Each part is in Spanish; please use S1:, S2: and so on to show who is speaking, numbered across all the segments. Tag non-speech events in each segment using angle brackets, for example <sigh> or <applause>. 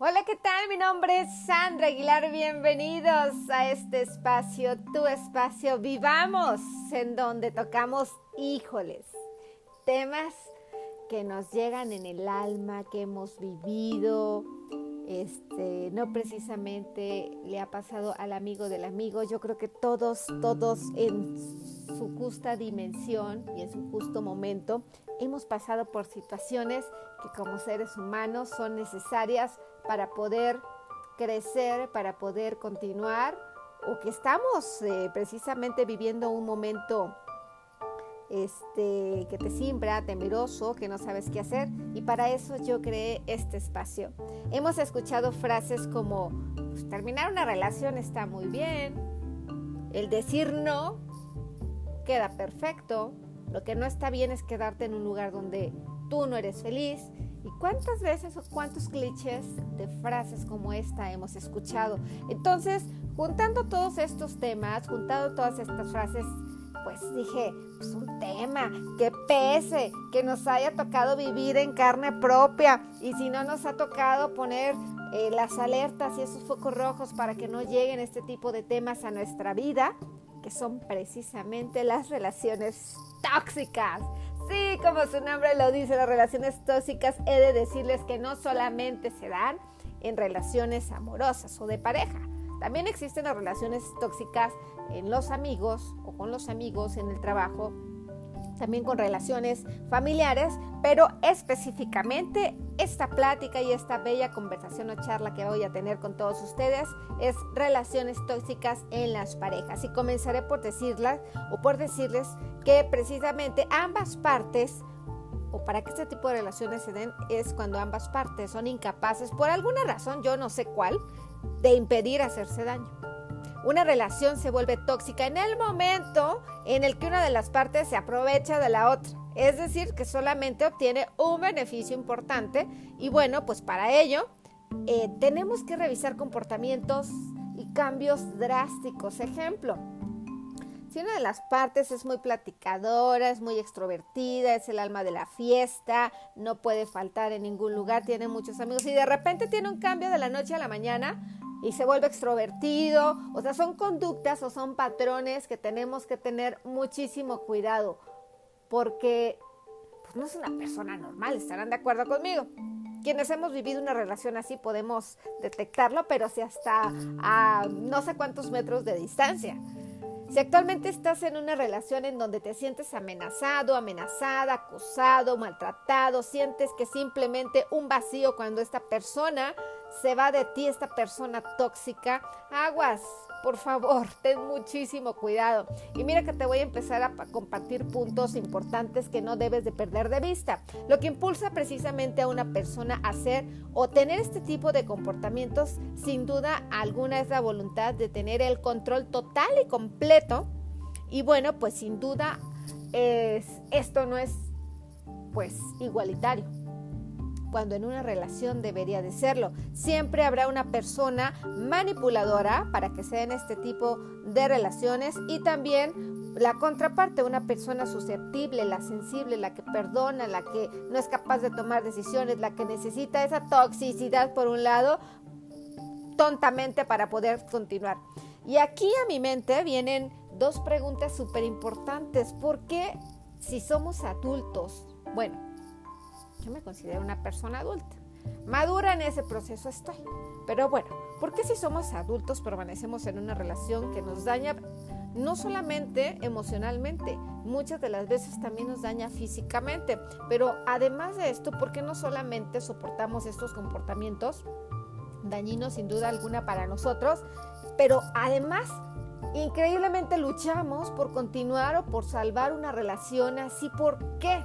S1: Hola, ¿qué tal? Mi nombre es Sandra Aguilar. Bienvenidos a este espacio, tu espacio Vivamos, en donde tocamos, híjoles, temas que nos llegan en el alma, que hemos vivido, este, no precisamente le ha pasado al amigo del amigo. Yo creo que todos, todos en su justa dimensión y en su justo momento hemos pasado por situaciones que como seres humanos son necesarias para poder crecer, para poder continuar o que estamos eh, precisamente viviendo un momento este, que te simbra, temeroso, que no sabes qué hacer. Y para eso yo creé este espacio. Hemos escuchado frases como, pues, terminar una relación está muy bien, el decir no queda perfecto, lo que no está bien es quedarte en un lugar donde tú no eres feliz. ¿Y cuántas veces o cuántos clichés de frases como esta hemos escuchado? Entonces, juntando todos estos temas, juntando todas estas frases, pues dije, pues un tema, que pese, que nos haya tocado vivir en carne propia y si no nos ha tocado poner eh, las alertas y esos focos rojos para que no lleguen este tipo de temas a nuestra vida, que son precisamente las relaciones tóxicas. Sí, como su nombre lo dice, las relaciones tóxicas, he de decirles que no solamente se dan en relaciones amorosas o de pareja, también existen las relaciones tóxicas en los amigos o con los amigos en el trabajo, también con relaciones familiares, pero específicamente esta plática y esta bella conversación o charla que voy a tener con todos ustedes es relaciones tóxicas en las parejas. Y comenzaré por decirlas o por decirles que precisamente ambas partes o para que este tipo de relaciones se den es cuando ambas partes son incapaces, por alguna razón, yo no sé cuál, de impedir hacerse daño. Una relación se vuelve tóxica en el momento en el que una de las partes se aprovecha de la otra. Es decir, que solamente obtiene un beneficio importante y bueno, pues para ello eh, tenemos que revisar comportamientos y cambios drásticos. Ejemplo, si una de las partes es muy platicadora, es muy extrovertida, es el alma de la fiesta, no puede faltar en ningún lugar, tiene muchos amigos y de repente tiene un cambio de la noche a la mañana y se vuelve extrovertido, o sea, son conductas o son patrones que tenemos que tener muchísimo cuidado porque pues, no es una persona normal, estarán de acuerdo conmigo. Quienes hemos vivido una relación así podemos detectarlo, pero si hasta a no sé cuántos metros de distancia. Si actualmente estás en una relación en donde te sientes amenazado, amenazada, acusado, maltratado, sientes que simplemente un vacío cuando esta persona se va de ti, esta persona tóxica, aguas, por favor, <laughs> ten muchísimo cuidado. Y mira que te voy a empezar a compartir puntos importantes que no debes de perder de vista. Lo que impulsa precisamente a una persona a hacer o tener este tipo de comportamientos, sin duda alguna es la voluntad de tener el control total y completo. Y bueno, pues sin duda es, esto no es pues igualitario cuando en una relación debería de serlo. Siempre habrá una persona manipuladora para que se den este tipo de relaciones y también la contraparte, una persona susceptible, la sensible, la que perdona, la que no es capaz de tomar decisiones, la que necesita esa toxicidad por un lado, tontamente para poder continuar. Y aquí a mi mente vienen dos preguntas súper importantes. ¿Por qué si somos adultos? Bueno, yo me considero una persona adulta. Madura en ese proceso estoy. Pero bueno, ¿por qué si somos adultos permanecemos en una relación que nos daña no solamente emocionalmente, muchas de las veces también nos daña físicamente? Pero además de esto, ¿por qué no solamente soportamos estos comportamientos dañinos sin duda alguna para nosotros, pero además increíblemente luchamos por continuar o por salvar una relación así? ¿Por qué?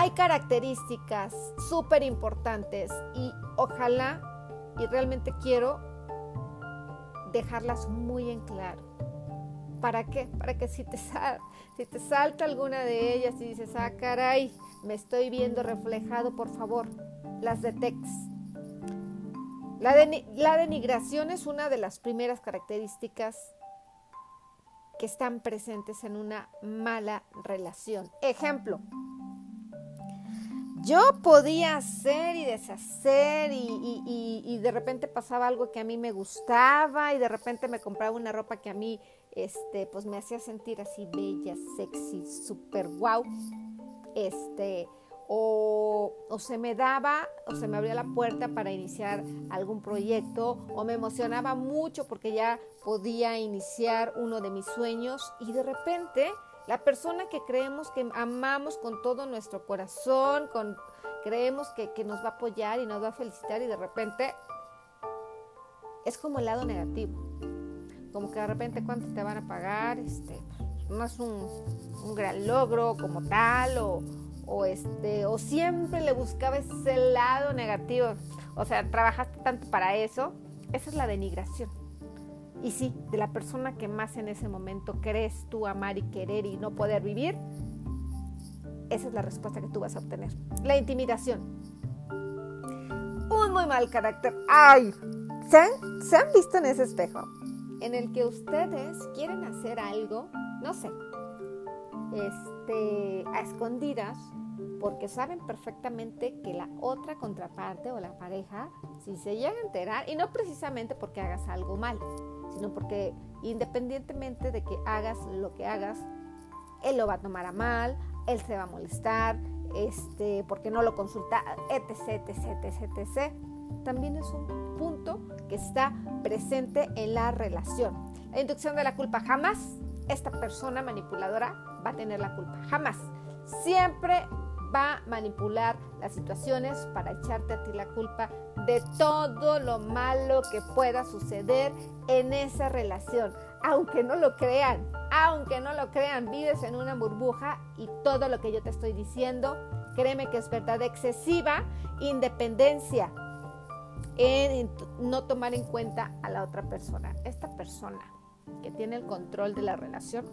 S1: Hay características súper importantes y ojalá y realmente quiero dejarlas muy en claro. ¿Para qué? Para que si te, si te salta alguna de ellas y dices, ah, caray, me estoy viendo reflejado, por favor, las detectes. La, la denigración es una de las primeras características que están presentes en una mala relación. Ejemplo, yo podía hacer y deshacer y, de repente pasaba algo que a mí me gustaba y de repente me compraba una ropa que a mí este, pues me hacía sentir así bella, sexy, súper guau. Este, o, o, se me daba o se me abría la puerta para iniciar algún proyecto o me emocionaba mucho porque ya podía iniciar uno de mis sueños y de repente la persona que creemos que amamos con todo nuestro corazón, con, creemos que, nos va a apoyar y nos va a felicitar y de repente es como el lado negativo. Como que de repente cuánto te van a pagar, este, no es un, gran logro como tal o, o, este, o siempre le buscaba ese lado negativo. O sea, trabajaste tanto para eso. Esa es la denigración. Y sí, de la persona que más en ese momento crees tú amar y querer y no poder vivir, esa es la respuesta que tú vas a obtener. La intimidación. Un muy mal carácter. ¡Ay! ¿Se han, ¿Se han visto en ese espejo? En el que ustedes quieren hacer algo, no sé, este, a escondidas, porque saben perfectamente que la otra contraparte o la pareja, si se llega a enterar, y no precisamente porque hagas algo mal, sino porque independientemente de que hagas lo que hagas, él lo va a tomar a mal, él se va a molestar, este, porque no lo consulta, etc, etc, etc, etc. También es un punto que está presente en la relación. La inducción de la culpa jamás esta persona manipuladora va a tener la culpa, jamás. Siempre va a manipular las situaciones para echarte a ti la culpa de todo lo malo que pueda suceder en esa relación. Aunque no lo crean, aunque no lo crean, vives en una burbuja y todo lo que yo te estoy diciendo, créeme que es verdad excesiva independencia en no tomar en cuenta a la otra persona. Esta persona que tiene el control de la relación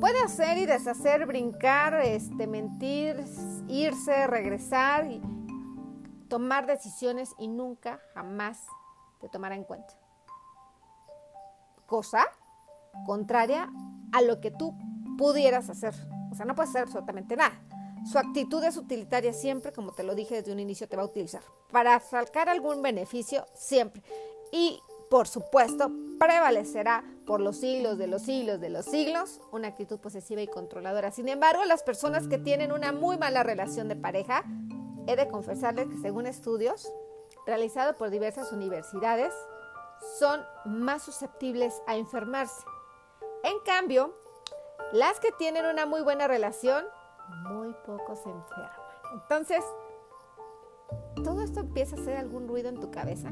S1: puede hacer y deshacer, brincar, este, mentir, irse, regresar y tomar decisiones y nunca, jamás te tomará en cuenta. Cosa contraria a lo que tú pudieras hacer. O sea, no puedes hacer absolutamente nada. Su actitud es utilitaria siempre, como te lo dije desde un inicio, te va a utilizar para sacar algún beneficio siempre. Y por supuesto, prevalecerá por los siglos de los siglos de los siglos una actitud posesiva y controladora. Sin embargo, las personas que tienen una muy mala relación de pareja, he de confesarles que según estudios realizados por diversas universidades, son más susceptibles a enfermarse. En cambio, las que tienen una muy buena relación, muy poco se enferman. Entonces, ¿todo esto empieza a hacer algún ruido en tu cabeza?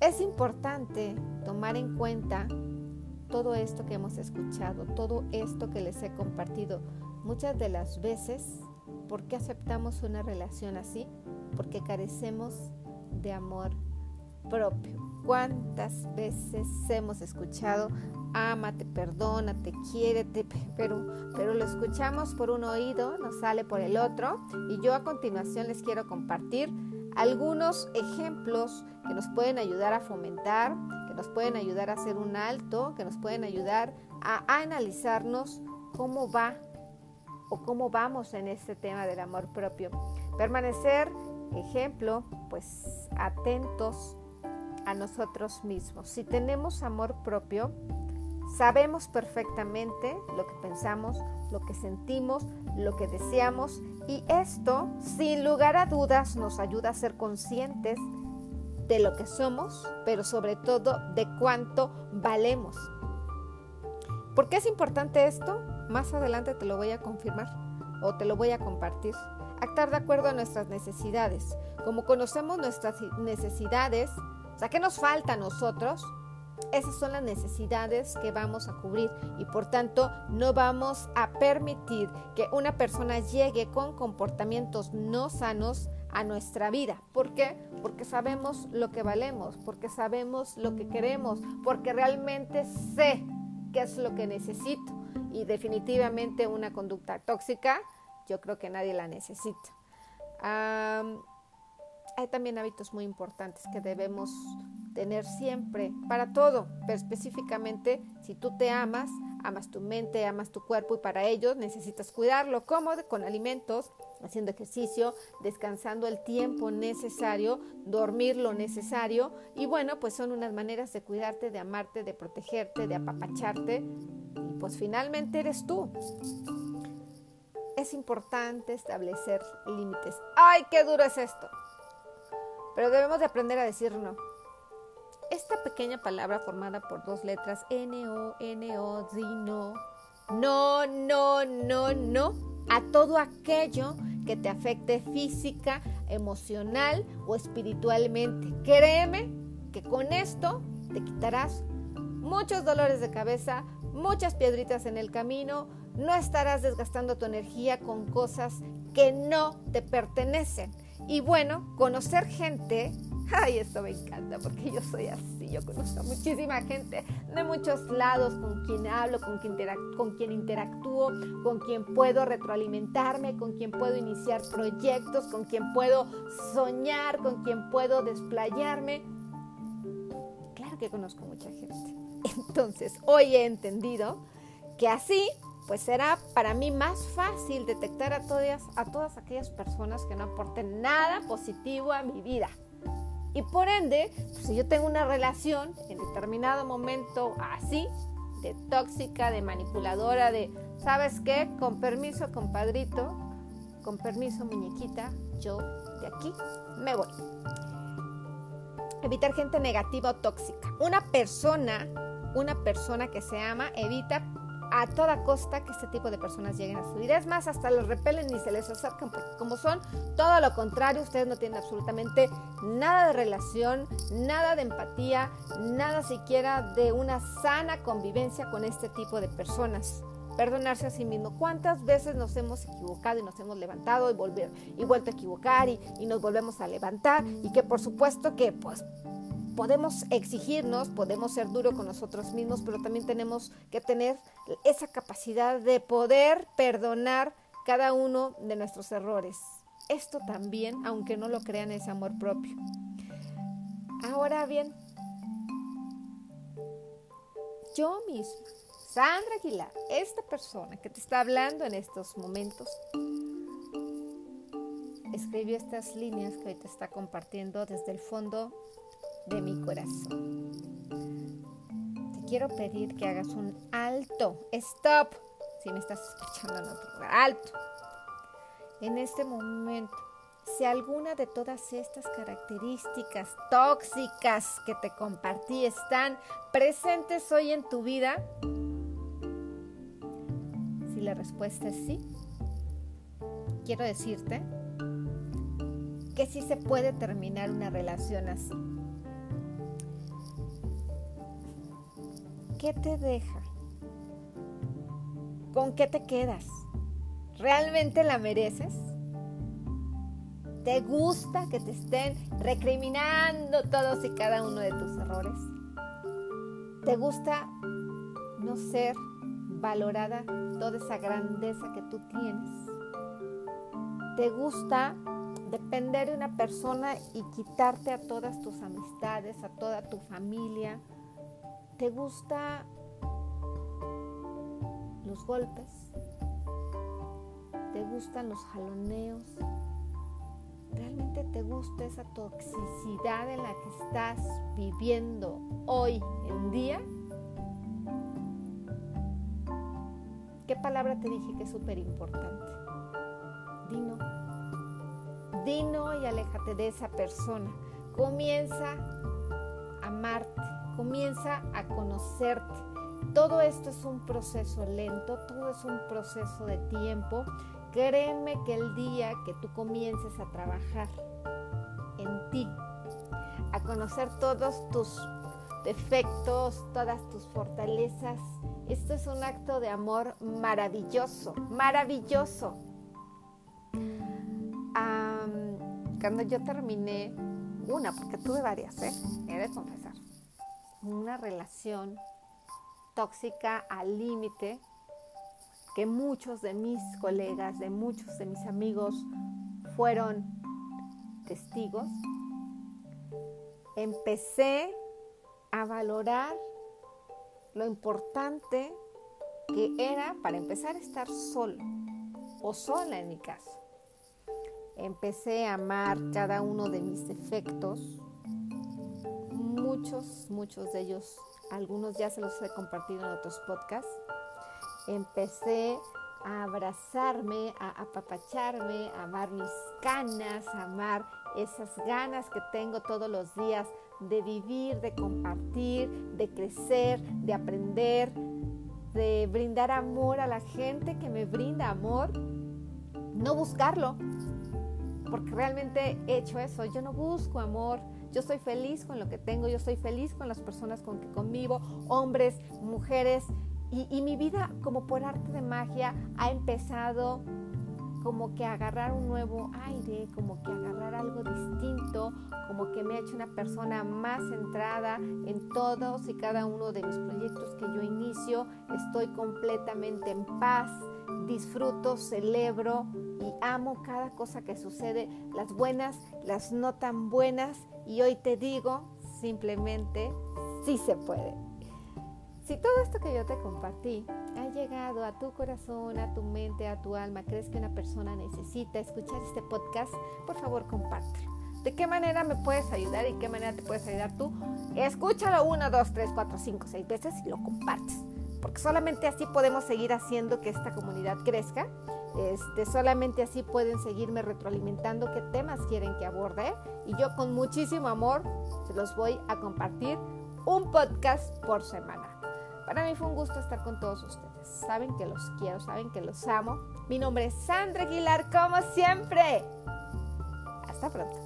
S1: Es importante tomar en cuenta todo esto que hemos escuchado, todo esto que les he compartido. Muchas de las veces, ¿por qué aceptamos una relación así? Porque carecemos de amor propio. ¿Cuántas veces hemos escuchado, ámate, perdónate, quiérete, pero, pero lo escuchamos por un oído, nos sale por el otro? Y yo a continuación les quiero compartir algunos ejemplos que nos pueden ayudar a fomentar, que nos pueden ayudar a hacer un alto, que nos pueden ayudar a, analizarnos cómo va o cómo vamos en este tema del amor propio. Permanecer, ejemplo, pues atentos a nosotros mismos. Si tenemos amor propio, Sabemos perfectamente lo que pensamos, lo que sentimos, lo que deseamos y esto, sin lugar a dudas, nos ayuda a ser conscientes de lo que somos, pero sobre todo de cuánto valemos. ¿Por qué es importante esto? Más adelante te lo voy a confirmar o te lo voy a compartir. Actar de acuerdo a nuestras necesidades. Como conocemos nuestras necesidades, o sea, ¿qué nos falta a nosotros? Esas son las necesidades que vamos a cubrir y por tanto no vamos a permitir que una persona llegue con comportamientos no sanos a nuestra vida. ¿Por qué? Porque sabemos lo que valemos, porque sabemos lo que queremos, porque realmente sé qué es lo que necesito. Y definitivamente una conducta tóxica, yo creo que nadie la necesita. hay también hábitos muy importantes que debemos tener siempre, para todo, pero específicamente si tú te amas, amas tu mente, amas tu cuerpo y para ello necesitas cuidarlo. ¿Cómo? Con alimentos, haciendo ejercicio, descansando el tiempo necesario, dormir lo necesario y bueno, pues son unas maneras de cuidarte, de amarte, de protegerte, de apapacharte y pues finalmente eres tú. Es importante establecer límites. ¡Ay, qué duro es esto! Pero debemos de aprender a decir no. Esta pequeña palabra formada por dos letras N-O, N-O, no. No, no, no, no a todo aquello que te afecte física, emocional o espiritualmente. Créeme que con esto te quitarás muchos dolores de cabeza, muchas piedritas en el camino, no estarás desgastando tu energía con cosas que no te pertenecen. Y bueno, conocer gente Ay, esto me encanta porque yo soy así, yo conozco a muchísima gente de muchos lados con quien hablo, con quien, con quien interactúo, con quien puedo retroalimentarme, con quien puedo iniciar proyectos, con quien puedo soñar, con quien puedo desplayarme. Claro que conozco mucha gente. <laughs> Entonces, hoy he entendido que así pues será para mí más fácil detectar a todas, a todas aquellas personas que no aporten nada positivo a mi vida. Y por ende, pues, si yo tengo una relación en determinado momento así, de tóxica, de manipuladora, de, ¿sabes qué? Con permiso, compadrito, con permiso, muñequita, yo de aquí me voy. Evitar gente negativa o tóxica. Una persona, una persona que se ama, evita a toda costa que este tipo de personas lleguen a su vida. Es más, hasta los repelen ni se les acercan, porque como son todo lo contrario, ustedes no tienen absolutamente nada de relación, nada de empatía, nada siquiera de una sana convivencia con este tipo de personas. Perdonarse a sí mismo. ¿Cuántas veces nos hemos equivocado y nos hemos levantado y, volver, y vuelto a equivocar y, y nos volvemos a levantar? Y que por supuesto que pues podemos exigirnos, podemos ser duros con nosotros mismos, pero también tenemos que tener esa capacidad de poder perdonar cada uno de nuestros errores. Esto también, aunque no lo crean, es amor propio. Ahora bien, yo misma, Sandra Aguilar, esta persona que te está hablando en estos momentos, escribió estas líneas que hoy te está compartiendo desde el fondo de mi corazón. Te quiero pedir que hagas un alto, stop, si me estás escuchando en otro lugar, alto. En este momento, si alguna de todas estas características tóxicas que te compartí están presentes hoy en tu vida, si la respuesta es sí, quiero decirte que sí se puede terminar una relación así. ¿Qué te deja? ¿Con qué te quedas? ¿Realmente la mereces? ¿Te gusta que te estén recriminando todos y cada uno de tus errores? ¿Te gusta no ser valorada toda esa grandeza que tú tienes? ¿Te gusta depender de una persona y quitarte a todas tus amistades, a toda tu familia? ¿Te gusta los golpes? ¿Te gustan los jaloneos? ¿Realmente te gusta esa toxicidad en la que estás viviendo hoy en día? ¿Qué palabra te dije que es súper importante? Dino. Dino y aléjate de esa persona. Comienza a amarte comienza a conocerte. Todo esto es un proceso lento, todo es un proceso de tiempo. Créeme que el día que tú comiences a trabajar en ti, a conocer todos tus defectos, todas tus fortalezas, esto es un acto de amor maravilloso, maravilloso. cuando yo terminé una, porque tuve varias, ¿eh? he de confesar una relación tóxica al límite que muchos de mis colegas, de muchos de mis amigos fueron testigos, empecé a valorar lo importante que era, para empezar, estar solo o sola en mi casa. Empecé a amar cada uno de mis defectos, muchos, muchos de ellos, algunos ya se los he compartido en otros podcasts. Empecé a abrazarme, a apapacharme, a amar mis canas, a amar esas ganas que tengo todos los días de vivir, de compartir, de crecer, de aprender, de brindar amor a la gente que me brinda amor, no buscarlo, porque realmente he hecho eso, yo no busco amor, yo soy feliz con lo que tengo, yo soy feliz con las personas con que convivo, hombres, mujeres, y, mi vida como por arte de magia ha empezado como que agarrar un nuevo aire, como que agarrar algo distinto, como que me ha hecho una persona más centrada en todos y cada uno de mis proyectos que yo inicio. Estoy completamente en paz, disfruto, celebro y amo cada cosa que sucede, las buenas, las no tan buenas. Y hoy te digo, simplemente, sí se puede. Si todo esto que yo te compartí ha llegado a tu corazón, a tu mente, a tu alma, crees que una persona necesita escuchar este podcast, por favor compártelo. ¿De qué manera me puedes ayudar y qué manera te puedes ayudar tú? Escúchalo una, dos, tres, cuatro, cinco, seis veces y lo compartes. Porque solamente así podemos seguir haciendo que esta comunidad crezca. Este, solamente así pueden seguirme retroalimentando qué temas quieren que aborde. Y yo con muchísimo amor se los voy a compartir un podcast por semana. Para mí fue un gusto estar con todos ustedes. Saben que los quiero, saben que los amo. Mi nombre es Sandra Aguilar, como siempre. Hasta pronto.